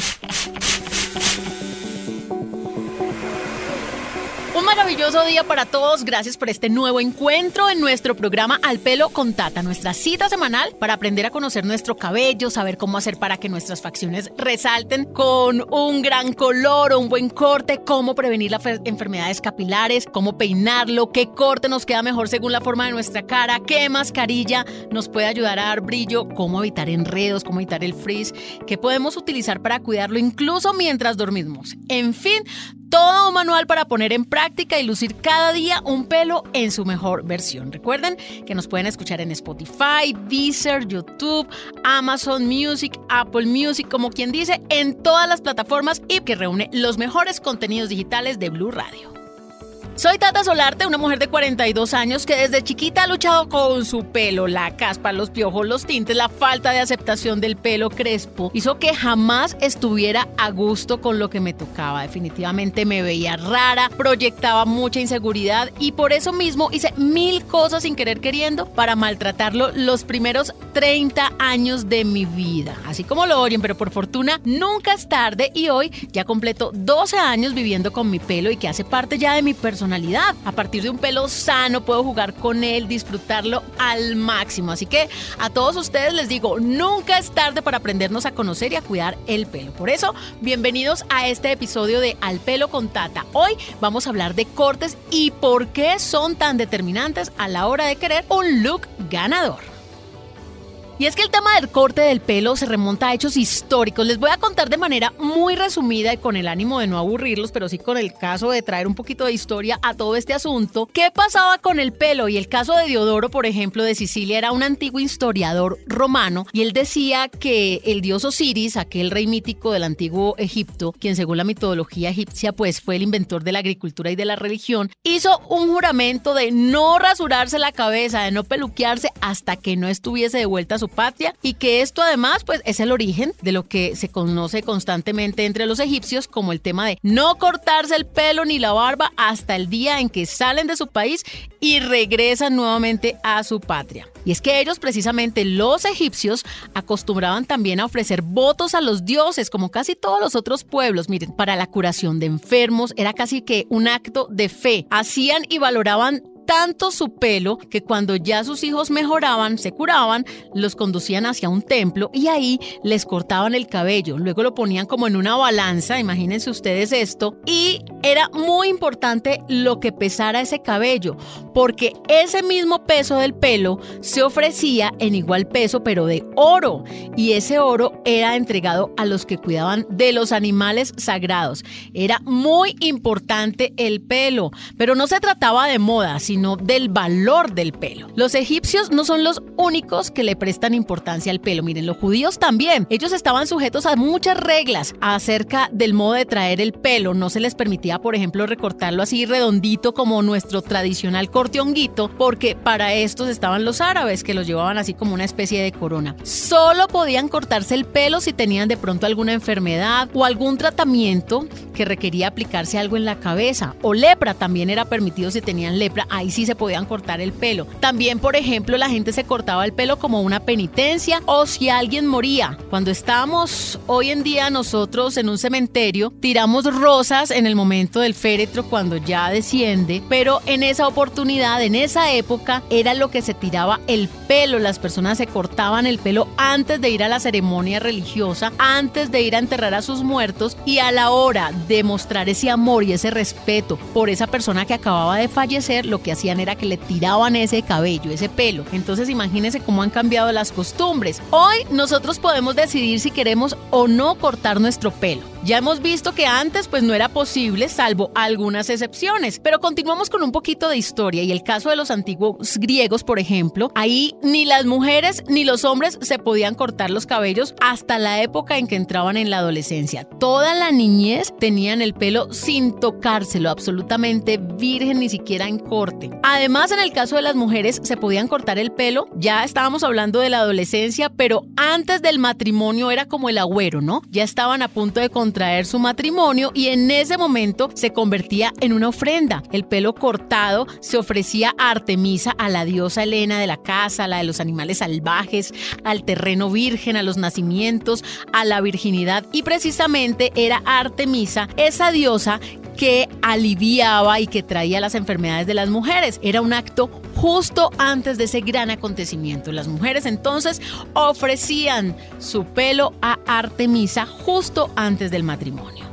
Thank you. Maravilloso día para todos. Gracias por este nuevo encuentro en nuestro programa Al Pelo con Tata, nuestra cita semanal para aprender a conocer nuestro cabello, saber cómo hacer para que nuestras facciones resalten con un gran color o un buen corte, cómo prevenir las enfermedades capilares, cómo peinarlo, qué corte nos queda mejor según la forma de nuestra cara, qué mascarilla nos puede ayudar a dar brillo, cómo evitar enredos, cómo evitar el frizz, qué podemos utilizar para cuidarlo incluso mientras dormimos. En fin, todo un manual para poner en práctica y lucir cada día un pelo en su mejor versión. Recuerden que nos pueden escuchar en Spotify, Deezer, YouTube, Amazon Music, Apple Music, como quien dice, en todas las plataformas y que reúne los mejores contenidos digitales de Blue Radio. Soy Tata Solarte, una mujer de 42 años que desde chiquita ha luchado con su pelo, la caspa, los piojos, los tintes, la falta de aceptación del pelo crespo. Hizo que jamás estuviera a gusto con lo que me tocaba. Definitivamente me veía rara, proyectaba mucha inseguridad y por eso mismo hice mil cosas sin querer queriendo para maltratarlo los primeros 30 años de mi vida. Así como lo oyen, pero por fortuna nunca es tarde y hoy ya completo 12 años viviendo con mi pelo y que hace parte ya de mi personalidad a partir de un pelo sano puedo jugar con él, disfrutarlo al máximo. Así que a todos ustedes les digo, nunca es tarde para aprendernos a conocer y a cuidar el pelo. Por eso, bienvenidos a este episodio de Al pelo con Tata. Hoy vamos a hablar de cortes y por qué son tan determinantes a la hora de querer un look ganador. Y es que el tema del corte del pelo se remonta a hechos históricos. Les voy a contar de manera muy resumida y con el ánimo de no aburrirlos, pero sí con el caso de traer un poquito de historia a todo este asunto. ¿Qué pasaba con el pelo? Y el caso de Diodoro, por ejemplo, de Sicilia, era un antiguo historiador romano y él decía que el dios Osiris, aquel rey mítico del antiguo Egipto, quien según la mitología egipcia pues fue el inventor de la agricultura y de la religión, hizo un juramento de no rasurarse la cabeza, de no peluquearse hasta que no estuviese de vuelta a su patria y que esto además pues es el origen de lo que se conoce constantemente entre los egipcios como el tema de no cortarse el pelo ni la barba hasta el día en que salen de su país y regresan nuevamente a su patria. Y es que ellos precisamente los egipcios acostumbraban también a ofrecer votos a los dioses como casi todos los otros pueblos. Miren, para la curación de enfermos era casi que un acto de fe. Hacían y valoraban tanto su pelo que cuando ya sus hijos mejoraban, se curaban, los conducían hacia un templo y ahí les cortaban el cabello. Luego lo ponían como en una balanza, imagínense ustedes esto, y era muy importante lo que pesara ese cabello, porque ese mismo peso del pelo se ofrecía en igual peso, pero de oro, y ese oro era entregado a los que cuidaban de los animales sagrados. Era muy importante el pelo, pero no se trataba de moda, sino del valor del pelo. Los egipcios no son los únicos que le prestan importancia al pelo. Miren, los judíos también. Ellos estaban sujetos a muchas reglas acerca del modo de traer el pelo. No se les permitía, por ejemplo, recortarlo así redondito como nuestro tradicional corte honguito, porque para estos estaban los árabes que los llevaban así como una especie de corona. Solo podían cortarse el pelo si tenían de pronto alguna enfermedad o algún tratamiento que requería aplicarse algo en la cabeza. O lepra también era permitido si tenían lepra. Ahí sí se podían cortar el pelo. También, por ejemplo, la gente se cortaba el pelo como una penitencia o si alguien moría. Cuando estábamos hoy en día nosotros en un cementerio, tiramos rosas en el momento del féretro cuando ya desciende, pero en esa oportunidad, en esa época, era lo que se tiraba el pelo. Las personas se cortaban el pelo antes de ir a la ceremonia religiosa, antes de ir a enterrar a sus muertos y a la hora de mostrar ese amor y ese respeto por esa persona que acababa de fallecer, lo que hacía hacían era que le tiraban ese cabello, ese pelo. Entonces imagínense cómo han cambiado las costumbres. Hoy nosotros podemos decidir si queremos o no cortar nuestro pelo. Ya hemos visto que antes pues no era posible, salvo algunas excepciones, pero continuamos con un poquito de historia y el caso de los antiguos griegos, por ejemplo, ahí ni las mujeres ni los hombres se podían cortar los cabellos hasta la época en que entraban en la adolescencia. Toda la niñez tenían el pelo sin tocárselo, absolutamente virgen, ni siquiera en corte. Además, en el caso de las mujeres se podían cortar el pelo, ya estábamos hablando de la adolescencia, pero antes del matrimonio era como el agüero, ¿no? Ya estaban a punto de contraer su matrimonio y en ese momento se convertía en una ofrenda. El pelo cortado se ofrecía a Artemisa, a la diosa Helena de la casa, a la de los animales salvajes, al terreno virgen, a los nacimientos, a la virginidad y precisamente era Artemisa esa diosa que aliviaba y que traía las enfermedades de las mujeres. Era un acto justo antes de ese gran acontecimiento. Las mujeres entonces ofrecían su pelo a Artemisa justo antes del matrimonio.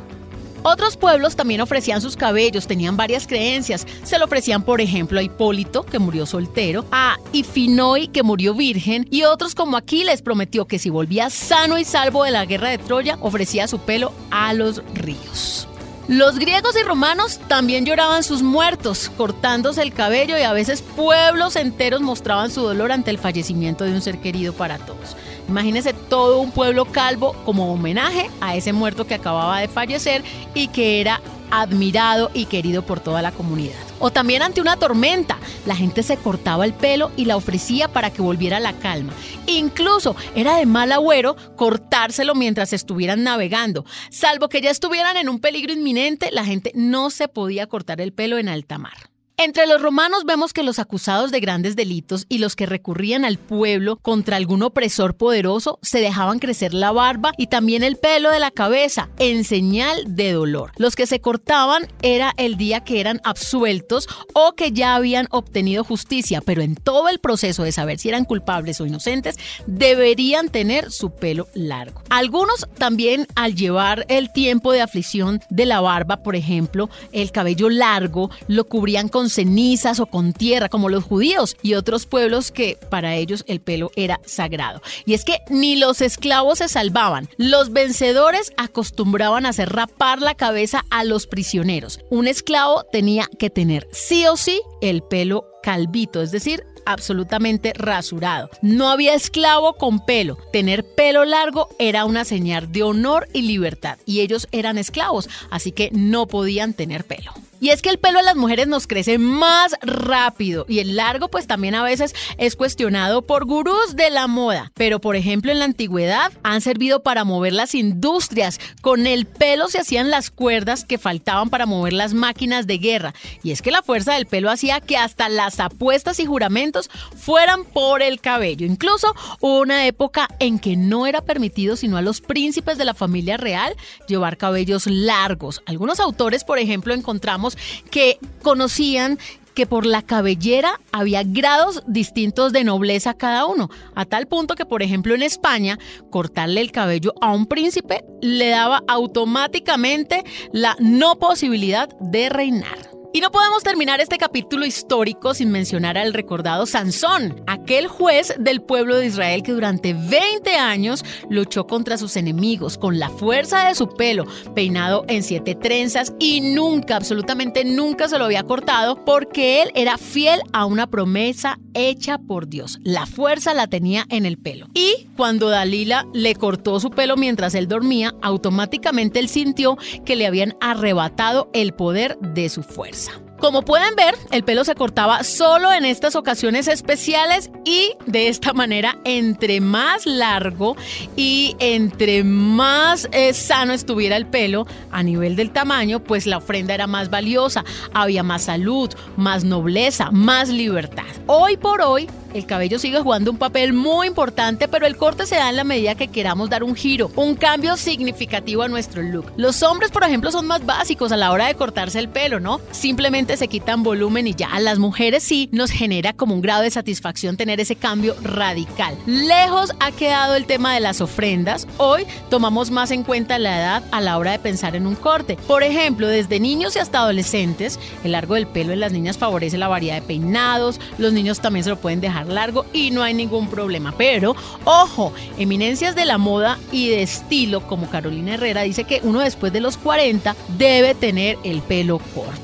Otros pueblos también ofrecían sus cabellos, tenían varias creencias. Se lo ofrecían, por ejemplo, a Hipólito, que murió soltero, a Ifinoi, que murió virgen, y otros como Aquiles prometió que si volvía sano y salvo de la guerra de Troya, ofrecía su pelo a los ríos. Los griegos y romanos también lloraban sus muertos, cortándose el cabello y a veces pueblos enteros mostraban su dolor ante el fallecimiento de un ser querido para todos. Imagínense todo un pueblo calvo como homenaje a ese muerto que acababa de fallecer y que era admirado y querido por toda la comunidad. O también ante una tormenta, la gente se cortaba el pelo y la ofrecía para que volviera la calma. Incluso era de mal agüero cortárselo mientras estuvieran navegando. Salvo que ya estuvieran en un peligro inminente, la gente no se podía cortar el pelo en alta mar. Entre los romanos vemos que los acusados de grandes delitos y los que recurrían al pueblo contra algún opresor poderoso se dejaban crecer la barba y también el pelo de la cabeza en señal de dolor. Los que se cortaban era el día que eran absueltos o que ya habían obtenido justicia, pero en todo el proceso de saber si eran culpables o inocentes deberían tener su pelo largo. Algunos también al llevar el tiempo de aflicción de la barba, por ejemplo, el cabello largo, lo cubrían con cenizas o con tierra, como los judíos y otros pueblos que para ellos el pelo era sagrado. Y es que ni los esclavos se salvaban. Los vencedores acostumbraban a hacer rapar la cabeza a los prisioneros. Un esclavo tenía que tener sí o sí el pelo calvito, es decir, absolutamente rasurado. No había esclavo con pelo. Tener pelo largo era una señal de honor y libertad. Y ellos eran esclavos, así que no podían tener pelo. Y es que el pelo de las mujeres nos crece más rápido y el largo pues también a veces es cuestionado por gurús de la moda. Pero por ejemplo en la antigüedad han servido para mover las industrias. Con el pelo se hacían las cuerdas que faltaban para mover las máquinas de guerra. Y es que la fuerza del pelo hacía que hasta las apuestas y juramentos fueran por el cabello. Incluso hubo una época en que no era permitido sino a los príncipes de la familia real llevar cabellos largos. Algunos autores por ejemplo encontramos que conocían que por la cabellera había grados distintos de nobleza cada uno, a tal punto que, por ejemplo, en España, cortarle el cabello a un príncipe le daba automáticamente la no posibilidad de reinar. Y no podemos terminar este capítulo histórico sin mencionar al recordado Sansón, aquel juez del pueblo de Israel que durante 20 años luchó contra sus enemigos con la fuerza de su pelo, peinado en siete trenzas y nunca, absolutamente nunca se lo había cortado porque él era fiel a una promesa hecha por Dios. La fuerza la tenía en el pelo. Y cuando Dalila le cortó su pelo mientras él dormía, automáticamente él sintió que le habían arrebatado el poder de su fuerza. Como pueden ver, el pelo se cortaba solo en estas ocasiones especiales y de esta manera, entre más largo y entre más eh, sano estuviera el pelo a nivel del tamaño, pues la ofrenda era más valiosa, había más salud, más nobleza, más libertad. Hoy por hoy, el cabello sigue jugando un papel muy importante, pero el corte se da en la medida que queramos dar un giro, un cambio significativo a nuestro look. Los hombres, por ejemplo, son más básicos a la hora de cortarse el pelo, ¿no? Simplemente se quitan volumen y ya. A las mujeres sí nos genera como un grado de satisfacción tener ese cambio radical. Lejos ha quedado el tema de las ofrendas. Hoy tomamos más en cuenta la edad a la hora de pensar en un corte. Por ejemplo, desde niños y hasta adolescentes, el largo del pelo en las niñas favorece la variedad de peinados, los niños también se lo pueden dejar largo y no hay ningún problema. Pero, ojo, eminencias de la moda y de estilo como Carolina Herrera dice que uno después de los 40 debe tener el pelo corto.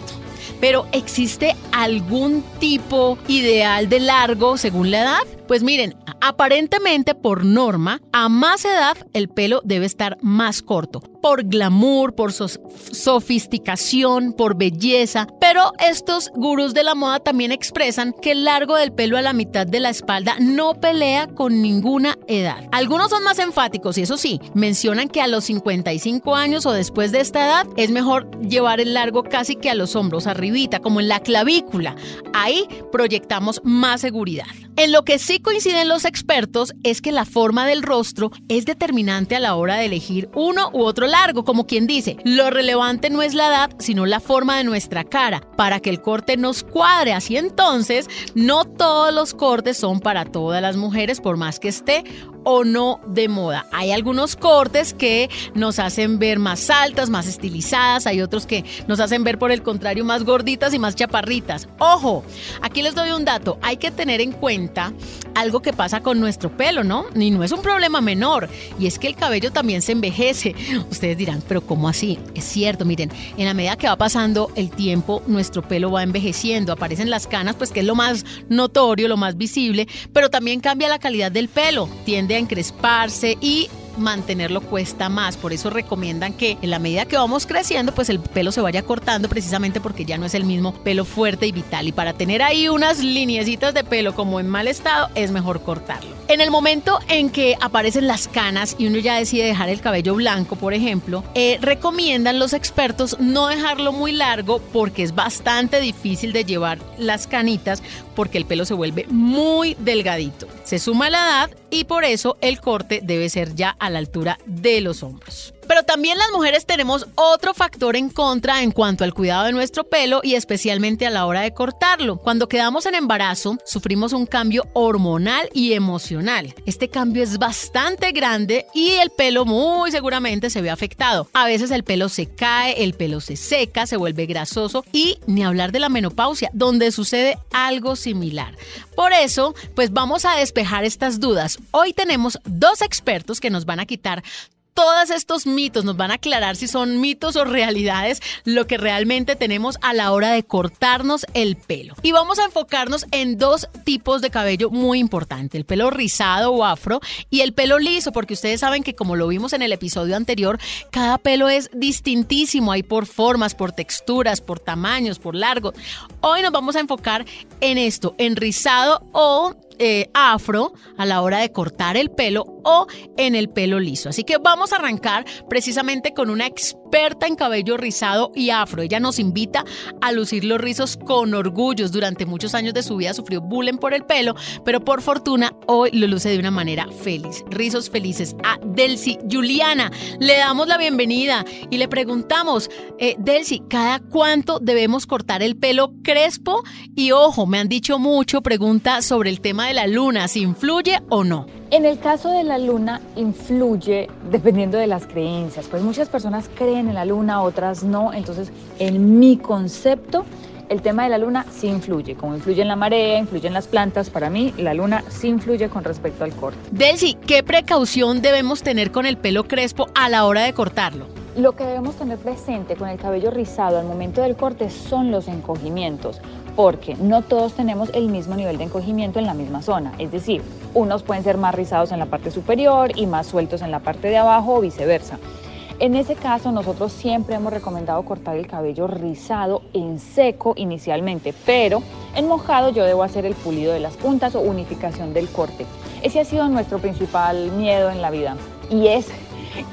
Pero ¿existe algún tipo ideal de largo según la edad? Pues miren, aparentemente por norma, a más edad el pelo debe estar más corto, por glamour, por sofisticación, por belleza, pero estos gurús de la moda también expresan que el largo del pelo a la mitad de la espalda no pelea con ninguna edad. Algunos son más enfáticos y eso sí, mencionan que a los 55 años o después de esta edad es mejor llevar el largo casi que a los hombros, arribita, como en la clavícula. Ahí proyectamos más seguridad. En lo que sí coinciden los expertos es que la forma del rostro es determinante a la hora de elegir uno u otro largo, como quien dice, lo relevante no es la edad, sino la forma de nuestra cara, para que el corte nos cuadre. Así entonces, no todos los cortes son para todas las mujeres, por más que esté o no de moda. Hay algunos cortes que nos hacen ver más altas, más estilizadas, hay otros que nos hacen ver por el contrario más gorditas y más chaparritas. Ojo, aquí les doy un dato, hay que tener en cuenta algo que pasa con nuestro pelo, ¿no? Y no es un problema menor, y es que el cabello también se envejece. Ustedes dirán, pero ¿cómo así? Es cierto, miren, en la medida que va pasando el tiempo, nuestro pelo va envejeciendo, aparecen las canas, pues que es lo más notorio, lo más visible, pero también cambia la calidad del pelo, tiende a encresparse y mantenerlo cuesta más. Por eso recomiendan que en la medida que vamos creciendo, pues el pelo se vaya cortando precisamente porque ya no es el mismo pelo fuerte y vital. Y para tener ahí unas lineecitas de pelo como en mal estado, es mejor cortarlo. En el momento en que aparecen las canas y uno ya decide dejar el cabello blanco, por ejemplo, eh, recomiendan los expertos no dejarlo muy largo porque es bastante difícil de llevar las canitas porque el pelo se vuelve muy delgadito. Se suma la edad y por eso el corte debe ser ya a la altura de los hombros. Pero también las mujeres tenemos otro factor en contra en cuanto al cuidado de nuestro pelo y especialmente a la hora de cortarlo. Cuando quedamos en embarazo, sufrimos un cambio hormonal y emocional. Este cambio es bastante grande y el pelo muy seguramente se ve afectado. A veces el pelo se cae, el pelo se seca, se vuelve grasoso y ni hablar de la menopausia, donde sucede algo similar. Por eso, pues vamos a despejar estas dudas. Hoy tenemos dos expertos que nos van a quitar todos estos mitos, nos van a aclarar si son mitos o realidades lo que realmente tenemos a la hora de cortarnos el pelo. Y vamos a enfocarnos en dos tipos de cabello muy importantes, el pelo rizado o afro y el pelo liso, porque ustedes saben que como lo vimos en el episodio anterior, cada pelo es distintísimo, hay por formas, por texturas, por tamaños, por largo. Hoy nos vamos a enfocar en esto, en rizado o eh, afro a la hora de cortar el pelo o en el pelo liso. Así que vamos a arrancar precisamente con una experta en cabello rizado y afro. Ella nos invita a lucir los rizos con orgullos. Durante muchos años de su vida sufrió bullying por el pelo, pero por fortuna hoy lo luce de una manera feliz. Rizos felices a Delcy Juliana. Le damos la bienvenida y le preguntamos, eh, Delcy, ¿cada cuánto debemos cortar el pelo crespo? Y ojo, me han dicho mucho, pregunta sobre el tema la luna, si influye o no. En el caso de la luna influye dependiendo de las creencias, pues muchas personas creen en la luna, otras no, entonces en mi concepto el tema de la luna sí influye, como influye en la marea, influye en las plantas, para mí la luna sí influye con respecto al corte. Delcy, ¿qué precaución debemos tener con el pelo crespo a la hora de cortarlo? Lo que debemos tener presente con el cabello rizado al momento del corte son los encogimientos porque no todos tenemos el mismo nivel de encogimiento en la misma zona. Es decir, unos pueden ser más rizados en la parte superior y más sueltos en la parte de abajo o viceversa. En ese caso, nosotros siempre hemos recomendado cortar el cabello rizado en seco inicialmente, pero en mojado yo debo hacer el pulido de las puntas o unificación del corte. Ese ha sido nuestro principal miedo en la vida y es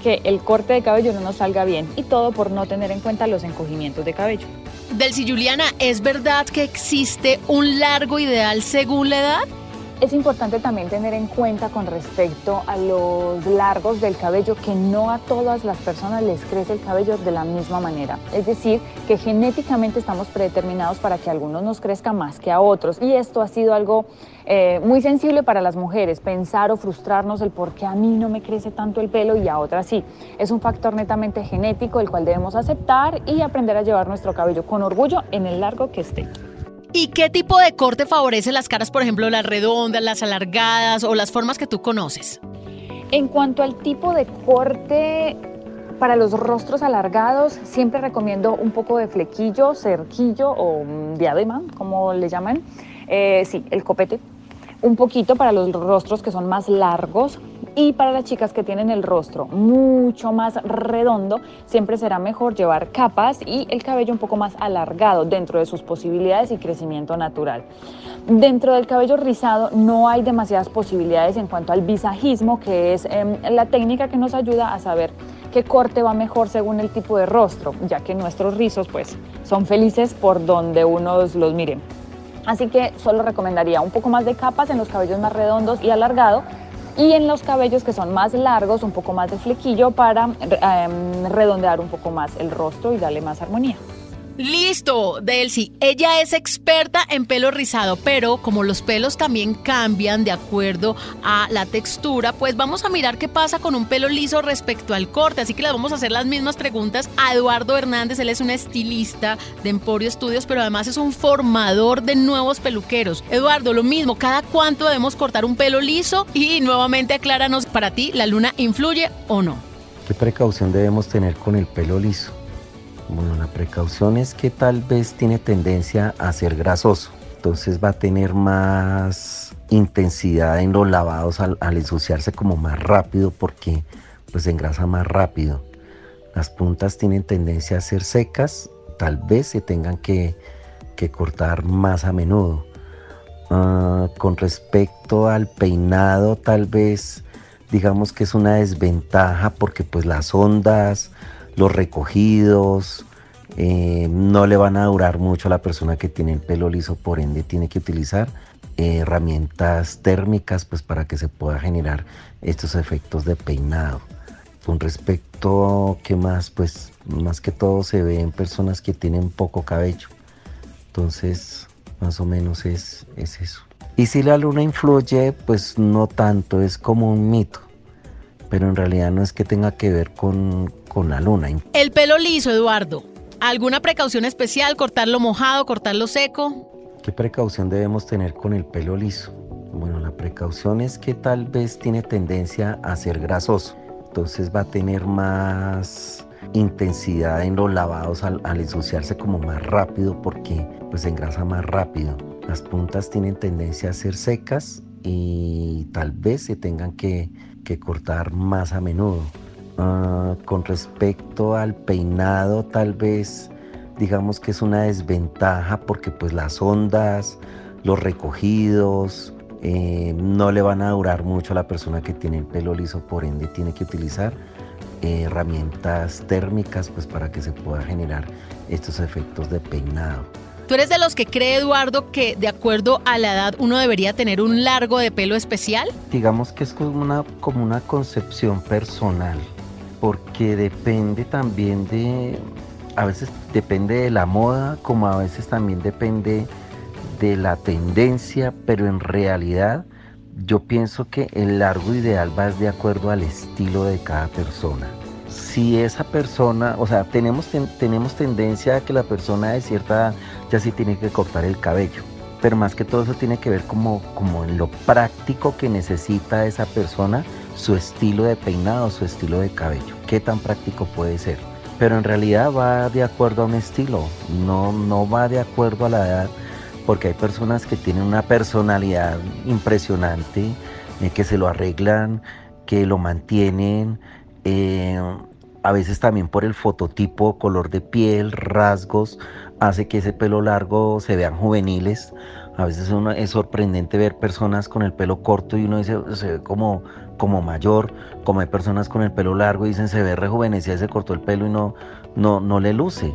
que el corte de cabello no nos salga bien y todo por no tener en cuenta los encogimientos de cabello. Delcy Juliana, ¿es verdad que existe un largo ideal según la edad? Es importante también tener en cuenta con respecto a los largos del cabello que no a todas las personas les crece el cabello de la misma manera. Es decir, que genéticamente estamos predeterminados para que algunos nos crezca más que a otros. Y esto ha sido algo eh, muy sensible para las mujeres, pensar o frustrarnos el por qué a mí no me crece tanto el pelo y a otras sí. Es un factor netamente genético el cual debemos aceptar y aprender a llevar nuestro cabello con orgullo en el largo que esté. ¿Y qué tipo de corte favorece las caras, por ejemplo, las redondas, las alargadas o las formas que tú conoces? En cuanto al tipo de corte, para los rostros alargados siempre recomiendo un poco de flequillo, cerquillo o diadema, como le llaman. Eh, sí, el copete un poquito para los rostros que son más largos y para las chicas que tienen el rostro mucho más redondo, siempre será mejor llevar capas y el cabello un poco más alargado dentro de sus posibilidades y crecimiento natural. Dentro del cabello rizado no hay demasiadas posibilidades en cuanto al visajismo, que es em, la técnica que nos ayuda a saber qué corte va mejor según el tipo de rostro, ya que nuestros rizos pues son felices por donde uno los mire. Así que solo recomendaría un poco más de capas en los cabellos más redondos y alargado y en los cabellos que son más largos, un poco más de flequillo para em, redondear un poco más el rostro y darle más armonía. Listo, Delcy. Ella es experta en pelo rizado, pero como los pelos también cambian de acuerdo a la textura, pues vamos a mirar qué pasa con un pelo liso respecto al corte. Así que le vamos a hacer las mismas preguntas a Eduardo Hernández. Él es un estilista de Emporio Studios, pero además es un formador de nuevos peluqueros. Eduardo, lo mismo, ¿cada cuánto debemos cortar un pelo liso? Y nuevamente acláranos, para ti, ¿la luna influye o no? ¿Qué precaución debemos tener con el pelo liso? Bueno, la precaución es que tal vez tiene tendencia a ser grasoso, entonces va a tener más intensidad en los lavados al, ensuciarse como más rápido porque pues engrasa más rápido. Las puntas tienen tendencia a ser secas, tal vez se tengan que, cortar más a menudo. Ah, con respecto al peinado, tal vez digamos que es una desventaja porque pues las ondas, los recogidos, eh, no le van a durar mucho a la persona que tiene el pelo liso, por ende tiene que utilizar eh, herramientas térmicas pues para que se pueda generar estos efectos de peinado. Con respecto, ¿qué más? Pues más que todo se ve en personas que tienen poco cabello. Entonces, más o menos es eso. Y si la luna influye, pues no tanto, es como un mito pero en realidad no es que tenga que ver con, la luna. El pelo liso, Eduardo. ¿Alguna precaución especial? ¿Cortarlo mojado, cortarlo seco? ¿Qué precaución debemos tener con el pelo liso? Bueno, la precaución es que tal vez tiene tendencia a ser grasoso. Entonces va a tener más intensidad en los lavados al, al ensuciarse como más rápido porque pues engrasa más rápido. Las puntas tienen tendencia a ser secas y tal vez se tengan que que cortar más a menudo. Ah, con respecto al peinado, tal vez digamos que es una desventaja porque pues las ondas, los recogidos, eh, no le van a durar mucho a la persona que tiene el pelo liso, por ende tiene que utilizar eh, herramientas térmicas pues para que se pueda generar estos efectos de peinado. ¿Tú eres de los que cree, Eduardo, que de acuerdo a la edad uno debería tener un largo de pelo especial? Digamos que es como una, como una concepción personal, porque depende también de, a veces depende de la moda, como a veces también depende de la tendencia, pero en realidad yo pienso que el largo ideal va de acuerdo al estilo de cada persona si esa persona, o sea, tenemos, tenemos tendencia a que la persona de cierta edad ya sí tiene que cortar el cabello, pero más que todo eso tiene que ver como, como en lo práctico que necesita esa persona, su estilo de peinado, su estilo de cabello, qué tan práctico puede ser. Pero en realidad va de acuerdo a un estilo, no, no va de acuerdo a la edad, porque hay personas que tienen una personalidad impresionante, eh, que se lo arreglan, que lo mantienen, eh, a veces también por el fototipo, color de piel, rasgos, hace que ese pelo largo se vean juveniles. A veces es sorprendente ver personas con el pelo corto y uno dice, se ve como, como mayor, como hay personas con el pelo largo y dicen, se ve rejuvenecida, se cortó el pelo y no, no, no le luce.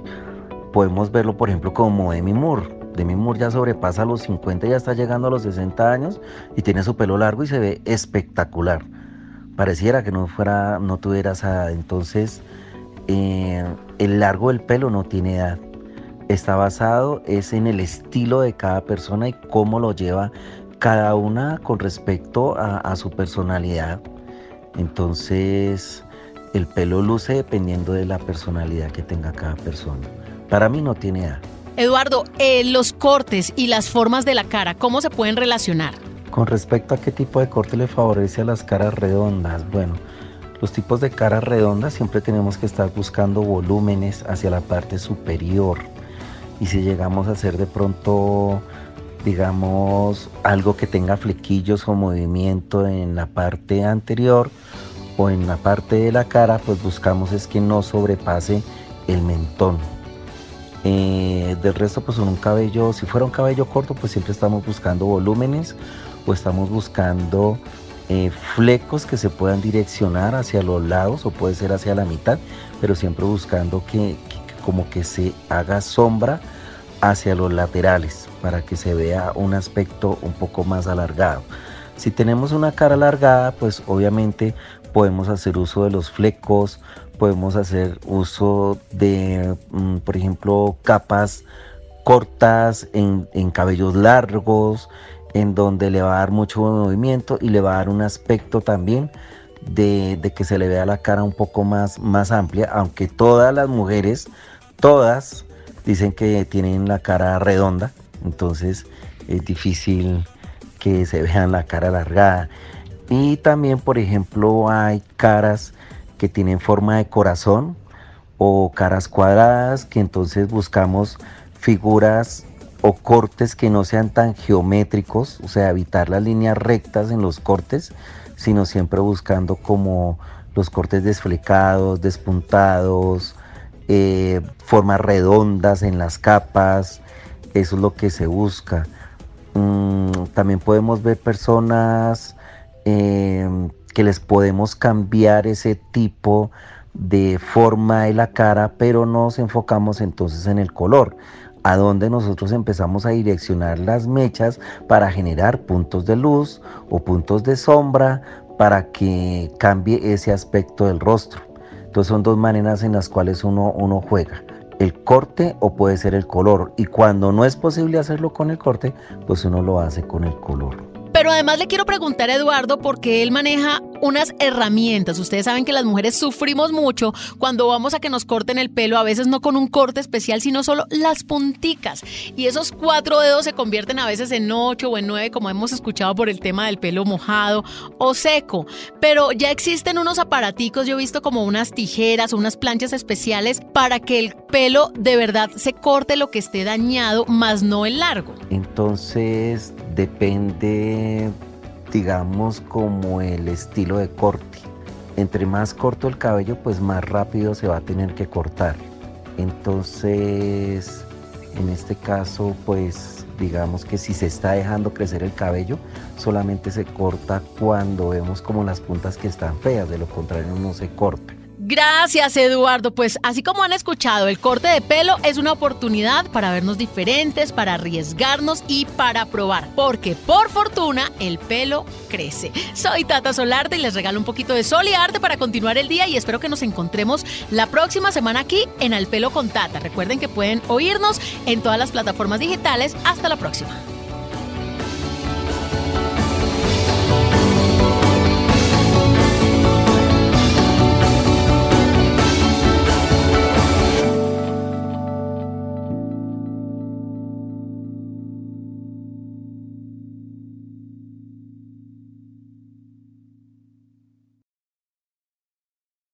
Podemos verlo, por ejemplo, como Demi Moore. Demi Moore ya sobrepasa los 50, ya está llegando a los 60 años y tiene su pelo largo y se ve espectacular pareciera que no fuera, no tuviera edad. Entonces, eh, el largo del pelo no tiene edad. Está basado es en el estilo de cada persona y cómo lo lleva cada una con respecto a, su personalidad. Entonces, el pelo luce dependiendo de la personalidad que tenga cada persona. Para mí no tiene edad. Eduardo, eh, los cortes y las formas de la cara, ¿cómo se pueden relacionar? Con respecto a qué tipo de corte le favorece a las caras redondas, bueno, los tipos de caras redondas siempre tenemos que estar buscando volúmenes hacia la parte superior. Y si llegamos a hacer de pronto digamos, algo que tenga flequillos o movimiento en la parte anterior o en la parte de la cara, pues buscamos es que no sobrepase el mentón. Eh, del resto, pues en un cabello, si fuera un cabello corto, pues siempre estamos buscando volúmenes o estamos buscando eh, flecos que se puedan direccionar hacia los lados o puede ser hacia la mitad, pero siempre buscando que como que se haga sombra hacia los laterales para que se vea un aspecto un poco más alargado. Si tenemos una cara alargada, pues obviamente podemos hacer uso de los flecos, podemos hacer uso de, mm, por ejemplo, capas cortas en, cabellos largos, en donde le va a dar mucho movimiento y le va a dar un aspecto también de, de, que se le vea la cara un poco más, más amplia, aunque todas las mujeres, todas dicen que tienen la cara redonda, entonces es difícil que se vean la cara alargada. Y también, por ejemplo, hay caras que tienen forma de corazón o caras cuadradas, que entonces buscamos figuras o cortes que no sean tan geométricos, o sea, evitar las líneas rectas en los cortes, sino siempre buscando como los cortes desflecados, despuntados, eh, formas redondas en las capas, eso es lo que se busca. Mm, también podemos ver personas eh, que les podemos cambiar ese tipo de forma de la cara, pero nos enfocamos entonces en el color, a donde nosotros empezamos a direccionar las mechas para generar puntos de luz o puntos de sombra para que cambie ese aspecto del rostro. Entonces son dos maneras en las cuales uno, uno juega el corte o puede ser el color. Y cuando no es posible hacerlo con el corte, pues uno lo hace con el color. Pero además le quiero preguntar a Eduardo porque él maneja unas herramientas. Ustedes saben que las mujeres sufrimos mucho cuando vamos a que nos corten el pelo, a veces no con un corte especial, sino solo las punticas. Y esos cuatro dedos se convierten a veces en ocho o en nueve, como hemos escuchado por el tema del pelo mojado o seco. Pero ya existen unos aparaticos, yo he visto como unas tijeras o unas planchas especiales para que el pelo de verdad se corte lo que esté dañado, más no el largo. Entonces depende digamos, como el estilo de corte. Entre más corto el cabello, pues más rápido se va a tener que cortar. Entonces, en este caso, pues digamos que si se está dejando crecer el cabello, solamente se corta cuando vemos como las puntas que están feas, de lo contrario no se corta. Gracias, Eduardo. Pues así como han escuchado, el corte de pelo es una oportunidad para vernos diferentes, para arriesgarnos y para probar. Porque por fortuna el pelo crece. Soy Tata Solarte y les regalo un poquito de sol y arte para continuar el día y espero que nos encontremos la próxima semana aquí en Al Pelo con Tata. Recuerden que pueden oírnos en todas las plataformas digitales. Hasta la próxima.